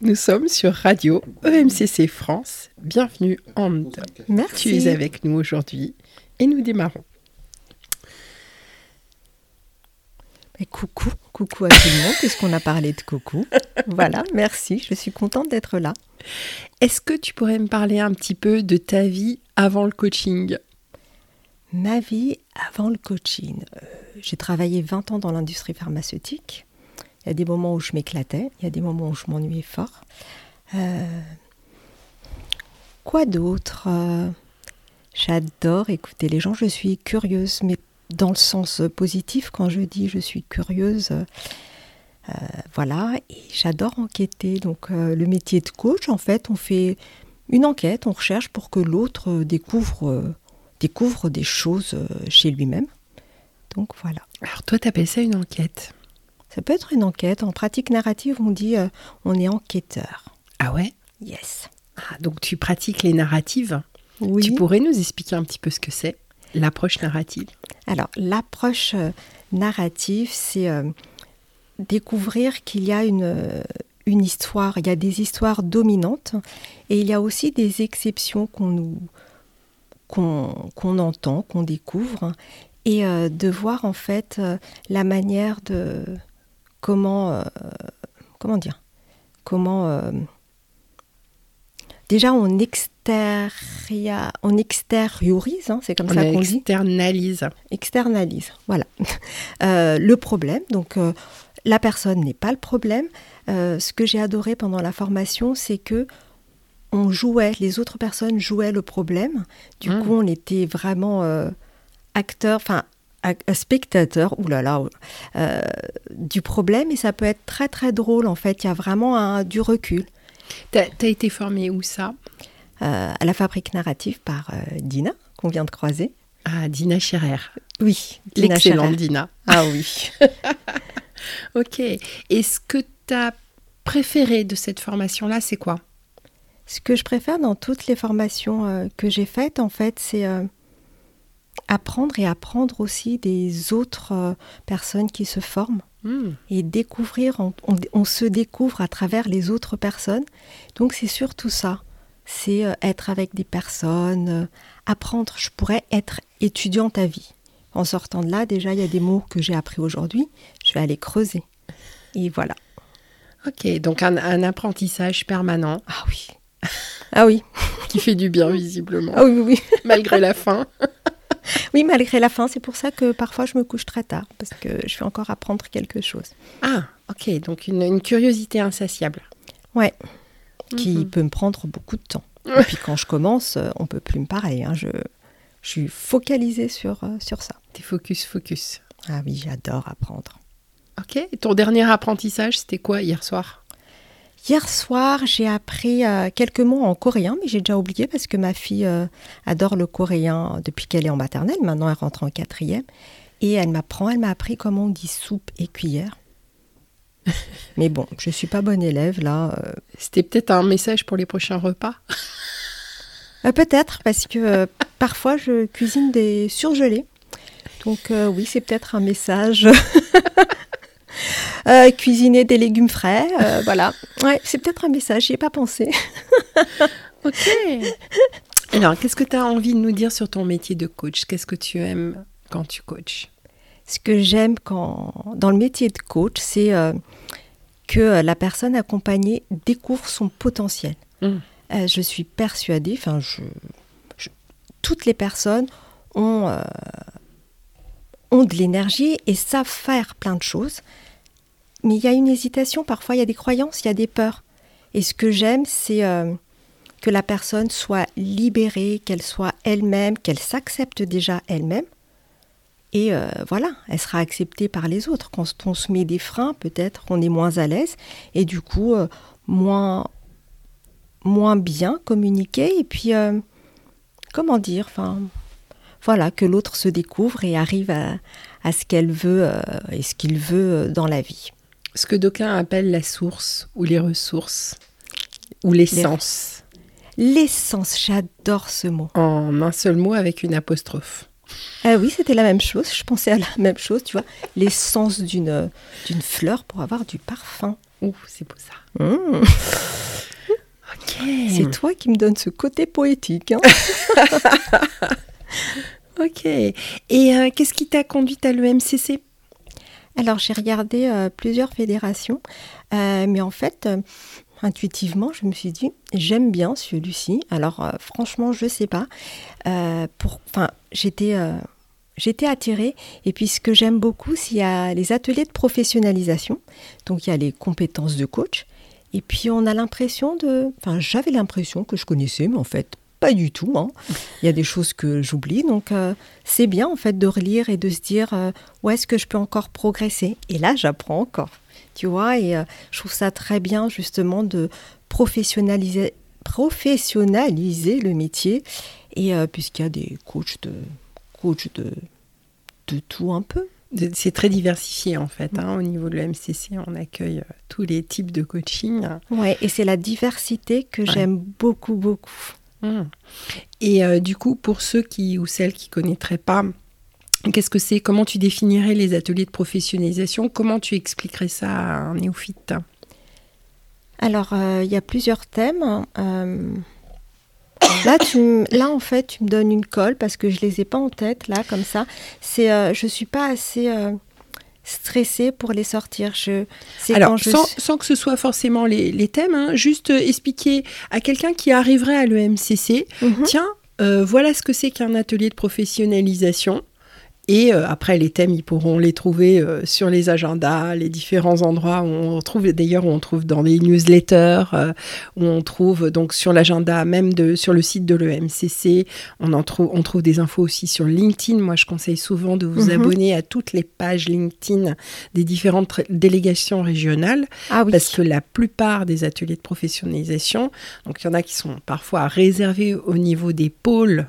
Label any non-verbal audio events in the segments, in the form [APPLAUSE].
Nous sommes sur Radio EMCC France. Bienvenue, Ande. Merci. Tu es avec nous aujourd'hui et nous démarrons. Et coucou, coucou à tout le monde, puisqu'on a parlé de coucou. [LAUGHS] voilà, merci, je suis contente d'être là. Est-ce que tu pourrais me parler un petit peu de ta vie avant le coaching? Ma vie avant le coaching. Euh, j'ai travaillé 20 ans dans l'industrie pharmaceutique. Il y a des moments où je m'éclatais, il y a des moments où je m'ennuyais fort. Euh, quoi d'autre? Euh, J'adore écouter les gens, je suis curieuse, mais dans le sens positif, quand je dis je suis curieuse, euh, voilà, et j'adore enquêter. Donc le métier de coach, en fait, on fait une enquête, on recherche pour que l'autre découvre, découvre des choses chez lui-même. Donc voilà. Alors toi, t'appelles ça une enquête? Ça peut être une enquête. En pratique narrative, on dit euh, on est enquêteur. Ah ouais? Yes. Ah, Donc tu pratiques les narratives. Oui. Tu pourrais nous expliquer un petit peu ce que c'est, l'approche narrative? Alors, l'approche euh, narrative, c'est euh, découvrir qu'il y a une, une histoire, il y a des histoires dominantes et il y a aussi des exceptions qu'on nous qu'on qu'on entend, qu'on découvre et euh, de voir en fait euh, la manière de comment euh, comment dire comment euh, déjà on extéria, on extériorise hein, c'est comme On ça qu'on dit externalise. externalise. Voilà. [LAUGHS] Euh, le problème, donc la personne n'est pas le problème. Ce que j'ai adoré pendant la formation, c'est que on jouait, les autres personnes jouaient le problème. Du Mm. coup, on était vraiment acteur, enfin spectateur, oulala, euh, du problème et ça peut être très très drôle en fait. Il y a vraiment un, du recul. T'as as été formée où ça? Euh, à la fabrique narrative par euh, Dina, qu'on vient de croiser. Ah, Dina Scherer. Oui, Dina L'excellente. Dina. Ah oui. [LAUGHS] Ok. Et ce que tu as préféré de cette formation-là, c'est quoi? Ce que je préfère dans toutes les formations que j'ai faites, en fait, c'est apprendre et apprendre aussi des autres euh, personnes qui se forment Hmm. et découvrir, on, on- on se découvre à travers les autres personnes. Donc c'est surtout ça, c'est euh, être avec des personnes, euh, apprendre. Je pourrais être étudiante à vie. En sortant de là, déjà, il y a des mots que j'ai appris aujourd'hui, je vais aller creuser. Et voilà. Ok, donc un, un apprentissage permanent Ah oui. Ah oui. [LAUGHS] qui fait du bien visiblement, Ah oui, oui, oui. malgré la fin. [LAUGHS] Oui, malgré la fin, c'est pour ça que parfois je me couche très tard, parce que je vais encore apprendre quelque chose. Ah, ok, donc une, une curiosité insatiable. Ouais, qui Mhm. peut me prendre beaucoup de temps. Et puis quand je commence, euh, on peut plus me parler. hein, Je, je suis focalisée sur, euh, sur ça. T'es focus, focus. Ah oui, j'adore apprendre. Ok, et ton dernier apprentissage, c'était quoi hier soir? Hier soir, j'ai appris euh, quelques mots en coréen, mais j'ai déjà oublié parce que ma fille euh, adore le coréen depuis qu'elle est en maternelle. Maintenant, elle rentre en quatrième. Et elle m'apprend, elle m'a appris comment on dit soupe et cuillère. [LAUGHS] mais bon, je suis pas bonne élève là. euh, C'était peut-être un message pour les prochains repas Euh, peut-être, parce que euh, [LAUGHS] parfois je cuisine des surgelés. Donc euh, oui, c'est peut-être un message. [LAUGHS] Euh, cuisiner des légumes frais, euh, [LAUGHS] voilà. Ouais, c'est peut-être un message, j'y ai pas pensé. [LAUGHS] Ok. Alors, qu'est-ce que tu as envie de nous dire sur ton métier de coach? Qu'est-ce que tu aimes quand tu coaches? Ce que j'aime quand dans le métier de coach, c'est euh, que euh, la personne accompagnée découvre son potentiel. Mm. Euh, je suis persuadée, enfin, je, je- toutes les personnes ont, euh, ont de l'énergie et savent faire plein de choses. Mais il y a une hésitation, parfois il y a des croyances, il y a des peurs. Et ce que j'aime, c'est euh, que la personne soit libérée, qu'elle soit elle-même, qu'elle s'accepte déjà elle-même. Et euh, voilà, elle sera acceptée par les autres. Quand on se met des freins, peut-être on est moins à l'aise et du coup euh, moins, moins bien communiquer. Et puis, comment dire, enfin, voilà, que l'autre se découvre et arrive à, ce qu'elle veut et ce qu'il veut dans la vie. Ce que d'aucuns appellent la source ou les ressources ou l'essence. L'essence, j'adore ce mot. En un seul mot avec une apostrophe. Ah oui, c'était la même chose. Je pensais à la [LAUGHS] même chose, tu vois. L'essence d'une d'une fleur pour avoir du parfum. Ouh, c'est beau ça. Mmh. Ok. C'est toi qui me donnes ce côté poétique. hein. [LAUGHS] Ok. Et euh, qu'est-ce qui t'a conduite à l'EMCC Alors j'ai regardé euh, plusieurs fédérations, euh, mais en fait, euh, intuitivement, je me suis dit, j'aime bien celui-ci. Alors franchement, je sais pas. Enfin, j'étais, j'étais attirée. Et puis ce que j'aime beaucoup, c'est y a les ateliers de professionnalisation. Donc il y a les compétences de coach. Et puis on a l'impression de, enfin, j'avais l'impression que je connaissais, mais en fait. Pas du tout. hein. Il y a des choses que j'oublie. Donc, euh, c'est bien en fait de relire et de se dire euh, où est-ce que je peux encore progresser? Et là, j'apprends encore. Tu vois, et euh, je trouve ça très bien justement de professionnaliser, professionnaliser le métier. Et puisqu'il y a des coachs de, coachs de, de tout un peu. C'est très diversifié en fait. hein. Au niveau de l'EMCC, on accueille tous les types de coaching. Ouais, et c'est la diversité que j'aime beaucoup, beaucoup. Et euh, du coup, pour ceux qui ou celles qui connaîtraient pas, qu'est-ce que c'est Comment tu définirais les ateliers de professionnalisation Comment tu expliquerais ça à un néophyte? Alors, euh, il y a plusieurs thèmes. Euh, là, en fait, tu me donnes une colle parce que je les ai pas en tête, là, comme ça. C'est, euh, je suis pas assez stressée pour les sortir. Je, quand Alors, je sans, sans que ce soit forcément les, les thèmes, hein, juste expliquer à quelqu'un qui arriverait à l'EMCC, Mhm. tiens, euh, voilà ce que c'est qu'un atelier de professionnalisation. Et euh, après, les thèmes, ils pourront les trouver euh, sur les agendas, les différents endroits où on trouve, d'ailleurs, où on trouve dans les newsletters, euh, où on trouve donc sur l'agenda même de, sur le site de l'EMCC. On en trouve, on trouve des infos aussi sur LinkedIn. Moi, je conseille souvent de vous Mhm. abonner à toutes les pages LinkedIn des différentes délégations régionales Ah oui. parce que la plupart des ateliers de professionnalisation, donc il y en a qui sont parfois réservés au niveau des pôles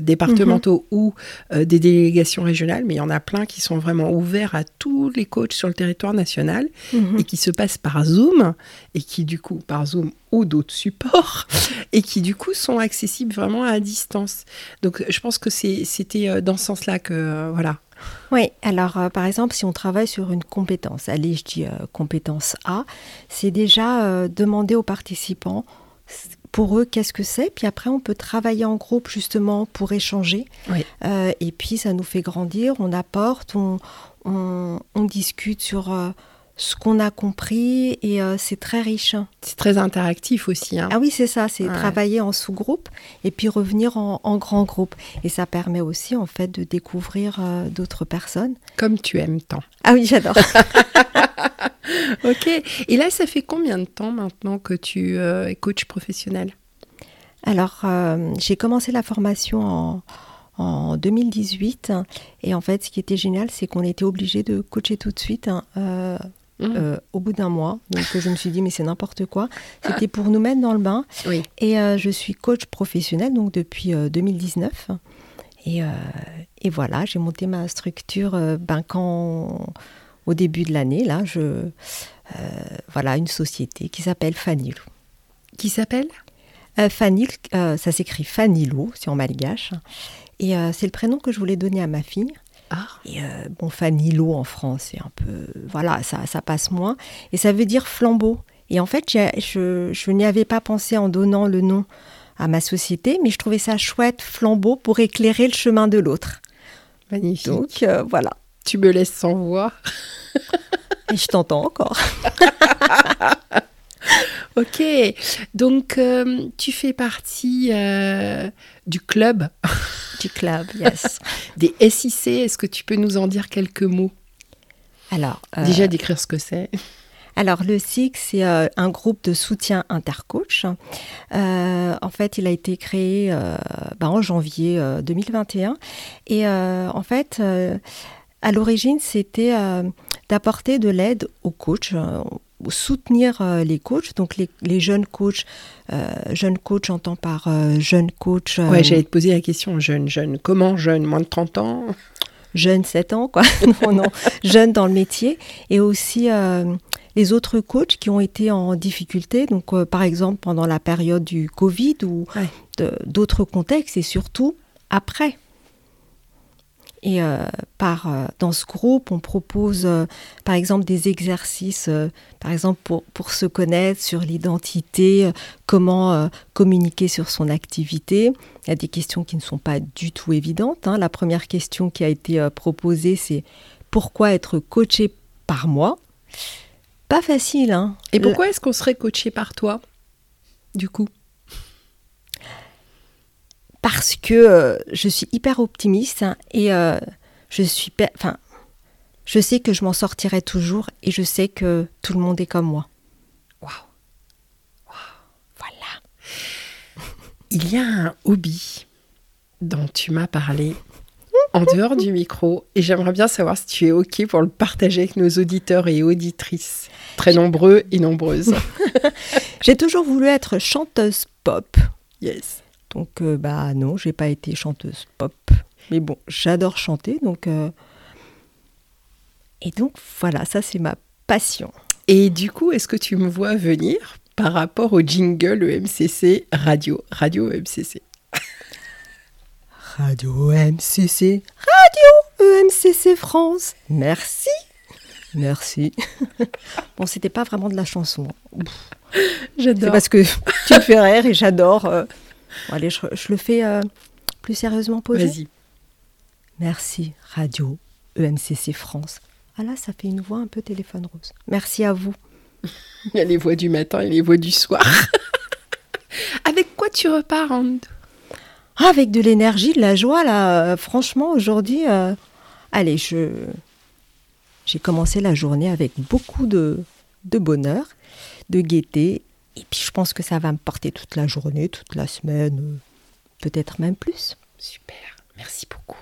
départementaux ou euh, des délégations régionales, mais il y en a plein qui sont vraiment ouverts à tous les coachs sur le territoire national Mhm. et qui se passent par Zoom et qui du coup par Zoom ou d'autres supports [LAUGHS] et qui du coup sont accessibles vraiment à distance. Donc je pense que c'était euh, dans ce sens-là que euh, voilà. Oui, alors euh, par exemple, si on travaille sur une compétence, allez, je dis euh, compétence A, c'est déjà euh, demander aux participants pour eux qu'est-ce que c'est, puis après on peut travailler en groupe justement pour échanger, Oui. Euh, et puis ça nous fait grandir, on apporte, on, on, on discute sur euh, ce qu'on a compris, et euh, c'est très riche. C'est très interactif aussi. hein. Ah oui, c'est ça, c'est Ouais. travailler en sous-groupe et puis revenir en, en grand groupe. Et ça permet aussi en fait de découvrir euh, d'autres personnes. Comme tu aimes tant. Ah oui, j'adore. [LAUGHS] [LAUGHS] Ok. Et là, ça fait combien de temps maintenant que tu euh, es coach professionnel? Alors, j'ai commencé la formation en, en 2018. Et en fait, ce qui était génial, c'est qu'on était obligé de coacher tout de suite. hein, Mhm. euh, au bout d'un mois. Donc je me suis dit, mais c'est n'importe quoi. C'était pour nous mettre dans le bain. Oui. Et euh, je suis coach professionnel donc depuis euh, 2019. Et, euh, et voilà, j'ai monté ma structure ben, quand, au début de l'année. Là, je, voilà, une société qui s'appelle Fanilo. Qui s'appelle? Fanil, ça s'écrit Fanilo, c'est en malgache. Et c'est le prénom que je voulais donner à ma fille. Ah. Et euh, bon, Fanilo en France, c'est un peu. Voilà, ça, ça passe moins. Et ça veut dire flambeau. Et en fait, je, je n'y avais pas pensé en donnant le nom à ma société, mais je trouvais ça chouette, flambeau, pour éclairer le chemin de l'autre. Magnifique. Donc euh, voilà. tu me laisses sans voix. Et je t'entends encore. [LAUGHS] [LAUGHS] Ok. Donc, euh, tu fais partie euh, du club [LAUGHS] Du club, yes. [LAUGHS] des SIC. Est-ce que tu peux nous en dire quelques mots? Alors, euh, Déjà décrire ce que c'est. Alors le SIC, c'est un groupe de soutien intercoach. En fait, il a été créé bah, en janvier euh, 2021. Et en fait, à l'origine, c'était d'apporter de l'aide aux coachs, soutenir euh, les coachs, donc les, les jeunes coachs. Euh, jeunes coachs, j'entends par euh, jeunes coachs. euh, Ouais, j'allais te poser la question. Jeune, jeune. Comment jeune Moins de 30 ans? Jeunes 7 ans, quoi. [LAUGHS] non, non, jeunes dans le métier. Et aussi les autres coachs qui ont été en difficulté, donc par exemple pendant la période du Covid ou Ouais. d'autres contextes et surtout après. Et euh, par, euh, dans ce groupe, on propose euh, par exemple des exercices, par exemple pour, pour, se connaître sur l'identité, comment communiquer sur son activité. Il y a des questions qui ne sont pas du tout évidentes. Hein. La première question qui a été proposée, c'est pourquoi être coaché par moi? Pas facile. Hein. Et pourquoi est-ce qu'on serait coaché par toi, du coup? Parce que euh, je suis hyper optimiste hein, et euh, je suis, enfin, je sais que je m'en sortirai toujours et je sais que tout le monde est comme moi. Waouh, voilà. [LAUGHS] Il y a un hobby dont tu m'as parlé en dehors du micro et j'aimerais bien savoir si tu es ok pour le partager avec nos auditeurs et auditrices très nombreux et nombreuses. [LAUGHS] J'ai toujours voulu être chanteuse pop. Yes. Donc, euh, bah non, j'ai pas été chanteuse pop. Mais bon, j'adore chanter, donc. Euh, et donc, voilà, ça, c'est ma passion. Et du coup, est-ce que tu me vois venir par rapport au jingle EMCC Radio Radio EMCC [LAUGHS] Radio EMCC Radio EMCC France Merci Merci. [LAUGHS] bon, c'était pas vraiment de la chanson. J'adore. C'est parce que tu me fais rire et j'adore. Euh, allez, je, le fais euh, plus sérieusement posé. Vas-y. Merci, Radio EMCC France. Ah là, ça fait une voix un peu téléphone rose. Merci à vous. [LAUGHS] Il y a les voix du matin et les voix du soir. [LAUGHS] Avec quoi tu repars, Anne? Ah, Avec de l'énergie, de la joie, là. Euh, franchement, aujourd'hui, euh, allez, je... j'ai commencé la journée avec beaucoup de, de bonheur, de gaieté et puis je pense que ça va me porter toute la journée, toute la semaine, euh, peut-être même plus. Super, merci beaucoup.